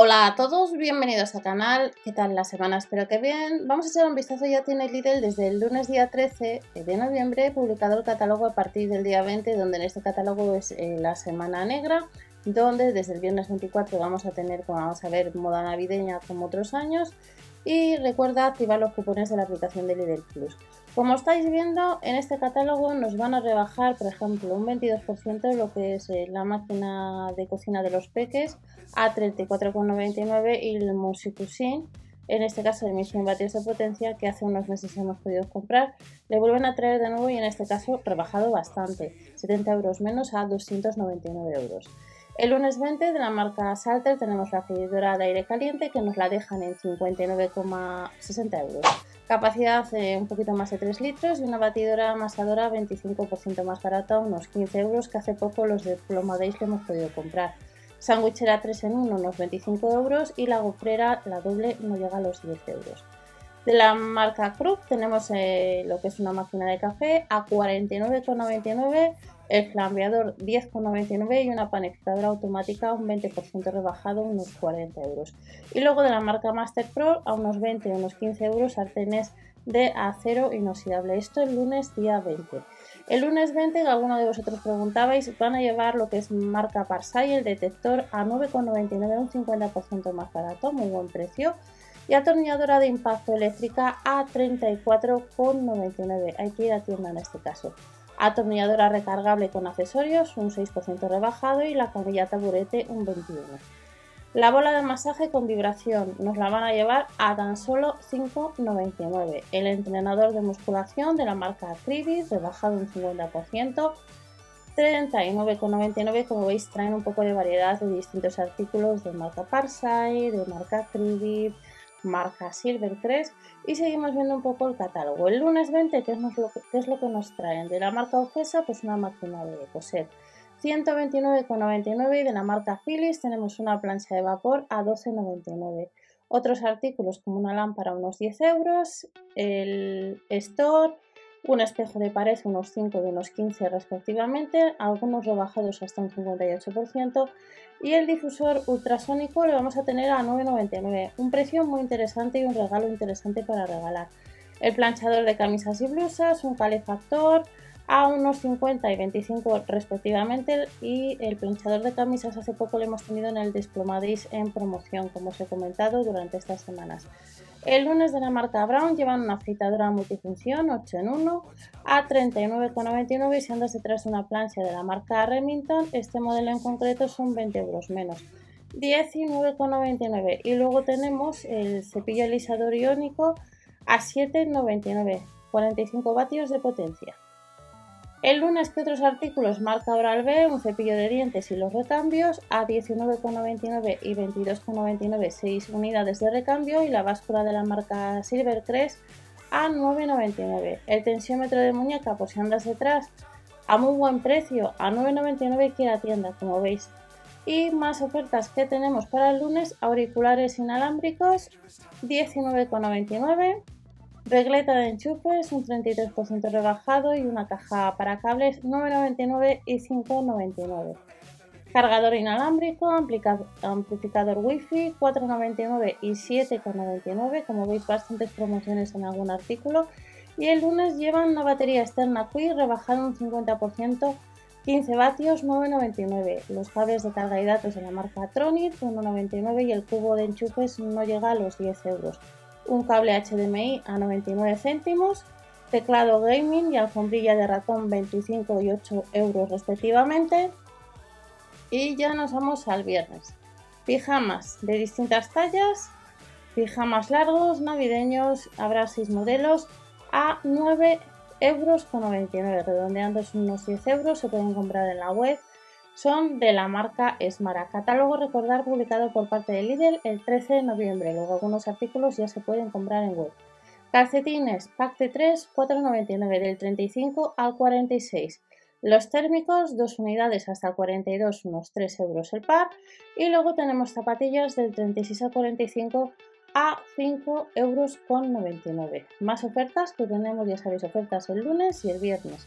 Hola a todos, bienvenidos al canal. ¿Qué tal la semana? Espero que bien. Vamos a echar un vistazo ya tiene Lidl desde el lunes día 13 de noviembre publicado el catálogo a partir del día 20 donde en este catálogo es eh, la semana negra donde desde el viernes 24 vamos a tener, como vamos a ver, moda navideña como otros años y recuerda activar los cupones de la aplicación de Lidl Plus. Como estáis viendo, en este catálogo nos van a rebajar, por ejemplo, un 22% lo que es eh, la máquina de cocina de los peques a 34,99 y el Musicusin, en este caso de 1100 vatios de potencia, que hace unos meses hemos podido comprar, le vuelven a traer de nuevo y en este caso rebajado bastante, 70 euros menos a 299 euros. El lunes 20 de la marca Salter tenemos la freidora de aire caliente que nos la dejan en 59,60 euros. Capacidad eh, un poquito más de 3 litros y una batidora amasadora 25% más barata, unos 15 euros, que hace poco los de Plomadéis le hemos podido comprar. Sandwichera 3 en 1, unos 25 euros y la gofrera, la doble, no llega a los 10 euros. De la marca Krug tenemos eh, lo que es una máquina de café a 49,99, el flambeador 10,99 y una panificadora automática un 20% rebajado, unos 40 euros. Y luego de la marca Master Pro a unos 20, unos 15 euros sartenes de acero inoxidable. Esto el lunes día 20. El lunes 20, alguno de vosotros preguntabais, van a llevar lo que es marca Parsai, el detector a 9,99, un 50% más barato, muy buen precio y atornilladora de impacto eléctrica a 34,99. Hay que ir a tienda en este caso. Atornilladora recargable con accesorios, un 6% rebajado y la camilla taburete un 21%. La bola de masaje con vibración nos la van a llevar a tan solo 5,99. El entrenador de musculación de la marca Cribis, rebajado un 50%, 39,99. Como veis, traen un poco de variedad de distintos artículos de marca Parsai, de marca Cribis, marca Silver 3 y seguimos viendo un poco el catálogo. El lunes 20, ¿qué es, lo que, es lo que nos traen? De la marca Ofesa, pues una máquina de coser. 129,99 y de la marca Philips tenemos una plancha de vapor a 12,99. Otros artículos como una lámpara unos 10 euros, el store, un espejo de pared unos 5 de unos 15 respectivamente, algunos rebajados hasta un 58% y el difusor ultrasónico lo vamos a tener a 9,99, un precio muy interesante y un regalo interesante para regalar. El planchador de camisas y blusas, un calefactor a unos 50 y 25 respectivamente y el planchador de camisas hace poco lo hemos tenido en el Desplomadis en promoción como os he comentado durante estas semanas. El lunes de la marca Brown llevan una fritadora multifunción 8 en 1 a 39,99 y si andas detrás de una plancha de la marca Remington, este modelo en concreto son 20 euros menos. 19,99 y luego tenemos el cepillo alisador iónico a 7,99 45 vatios de potencia. El lunes, que otros artículos? Marca Oral B, un cepillo de dientes y los recambios a 19,99 y 22,99, 6 unidades de recambio y la báscula de la marca Silvercrest a 9,99. El tensiómetro de muñeca, por si andas detrás, a muy buen precio, a 9,99 que la tienda, como veis. Y más ofertas que tenemos para el lunes, auriculares inalámbricos, 19,99 Regleta de enchufes, un 33% rebajado y una caja para cables 9,99 y 5,99. Cargador inalámbrico, amplificador wifi 4,99 y 7,99. Como veis, bastantes promociones en algún artículo. Y el lunes llevan una batería externa Qi rebajada un 50%, 15 vatios, 9,99. Los cables de carga y datos de la marca Tronic, 1,99 y el cubo de enchufes no llega a los 10 euros un cable HDMI a 99 céntimos, teclado gaming y alfombrilla de ratón 25 y 8 euros respectivamente. Y ya nos vamos al viernes. Pijamas de distintas tallas, pijamas largos, navideños, habrá 6 modelos a 9 euros con 99, redondeando unos 10 euros, se pueden comprar en la web son de la marca Esmara. Catálogo recordar publicado por parte de Lidl el 13 de noviembre. Luego algunos artículos ya se pueden comprar en web. Calcetines, pack de 3, 4,99 del 35 al 46. Los térmicos, dos unidades hasta el 42, unos 3 euros el par. Y luego tenemos zapatillas del 36 al 45 a 5 euros con 99. Más ofertas que tenemos, ya sabéis, ofertas el lunes y el viernes.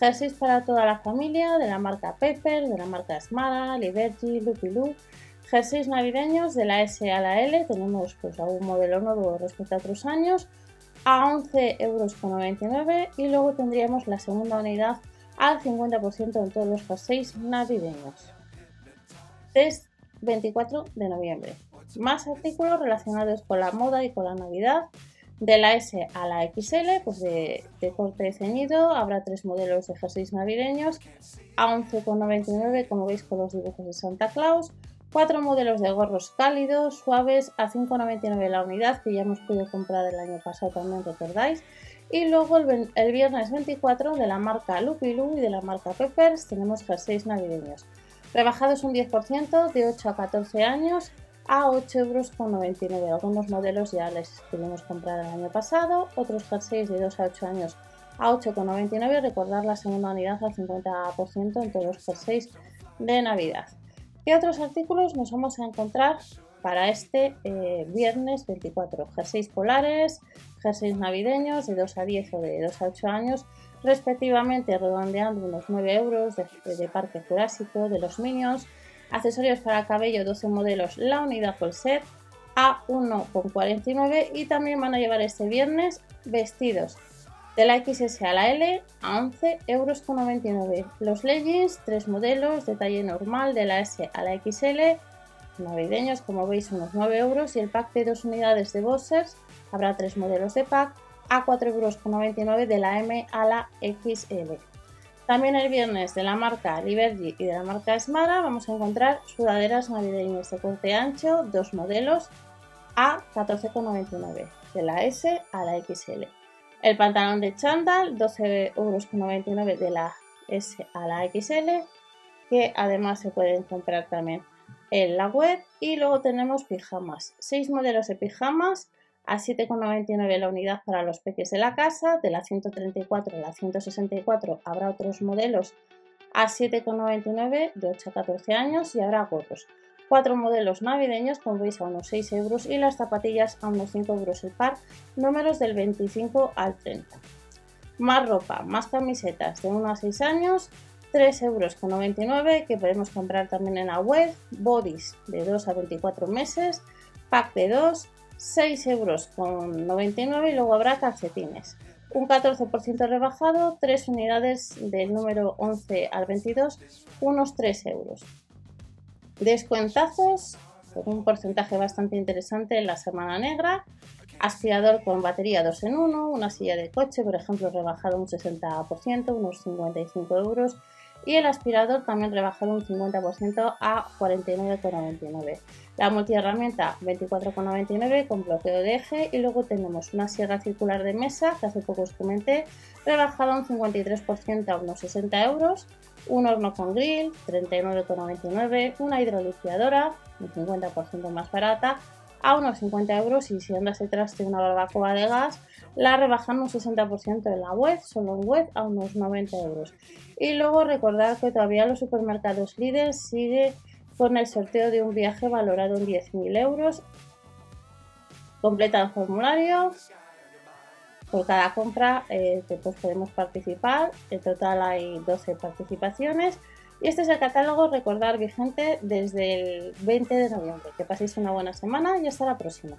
Jerseys para toda la familia de la marca Pepper, de la marca Smara, Liberty, Lucky Luke. Jerseys navideños de la S a la L, tenemos pues algún modelo nuevo respecto a otros años, a 11,99 euros y luego tendríamos la segunda unidad al 50% en todos los jerseys navideños. Test 24 de noviembre. Más artículos relacionados con la moda y con la Navidad. De la S a la XL, pues de, corte ceñido, habrá tres modelos de jerseys navideños a 11,99 como veis con los dibujos de Santa Claus, cuatro modelos de gorros cálidos, suaves a 5,99 la unidad que ya hemos podido comprar el año pasado también, recordáis. Y luego el, el, viernes 24 de la marca Lupilu y de la marca Peppers tenemos jerseys navideños. Rebajados un 10% de 8 a 14 años a 8,99 euros. Algunos modelos ya les pudimos comprar el año pasado, otros jerseys de 2 a 8 años a 8,99 recordar la segunda unidad al 50% en todos los jerseys de Navidad. ¿Qué otros artículos nos vamos a encontrar para este eh, viernes 24? Jerseys polares, jerseys navideños de 2 a 10 o de 2 a 8 años, respectivamente redondeando unos 9 euros de, de Parque Jurásico, de los Minions, accesorios para cabello 12 modelos la unidad full set a 1,49 y también van a llevar este viernes vestidos de la XS a la L a 11,99 euros. Los leggings, tres modelos de talle normal de la S a la XL, navideños como veis unos 9 euros y el pack de dos unidades de boxers, habrá tres modelos de pack a 4,99 euros de la M a la XL. También el viernes de la marca Liberty y de la marca Smara vamos a encontrar sudaderas navideñas de corte ancho, dos modelos a 14,99 de la S a la XL. El pantalón de chándal 12,99 euros de la S a la XL que además se pueden comprar también en la web y luego tenemos pijamas, seis modelos de pijamas a 7,99 la unidad para los peques de la casa, de la 134 a la 164 habrá otros modelos a 7,99 de 8 a 14 años y habrá gorros. Cuatro modelos navideños, como veis, a unos 6 euros y las zapatillas a unos 5 euros el par, números del 25 al 30. Más ropa, más camisetas de 1 a 6 años, 3,99 euros que podemos comprar también en la web, bodies de 2 a 24 meses, pack de 2, 6 euros con 99 y luego habrá calcetines. Un 14% rebajado, 3 unidades del número 11 al 22, unos 3 euros. Descuentazos, un porcentaje bastante interesante en la semana negra. Aspirador con batería 2 en 1, una silla de coche, por ejemplo, rebajado un 60%, unos 55 euros y el aspirador también rebajado un 50% a 49,99. La multiherramienta 24,99 con bloqueo de eje y luego tenemos una sierra circular de mesa que hace poco os comenté, rebajada un 53% a unos 60 euros, un horno con grill 39,99, una hidroliciadora un 50% más barata a unos 50 euros y si andas detrás de una barbacoa de gas la rebajan un 60% en la web, solo en web a unos 90 euros. Y luego recordar que todavía los supermercados líderes sigue con el sorteo de un viaje valorado en 10.000 euros. Completa el formulario. Por cada compra eh, pues podemos participar. En total hay 12 participaciones. Y este es el catálogo, recordar vigente desde el 20 de noviembre. Que paséis una buena semana y hasta la próxima.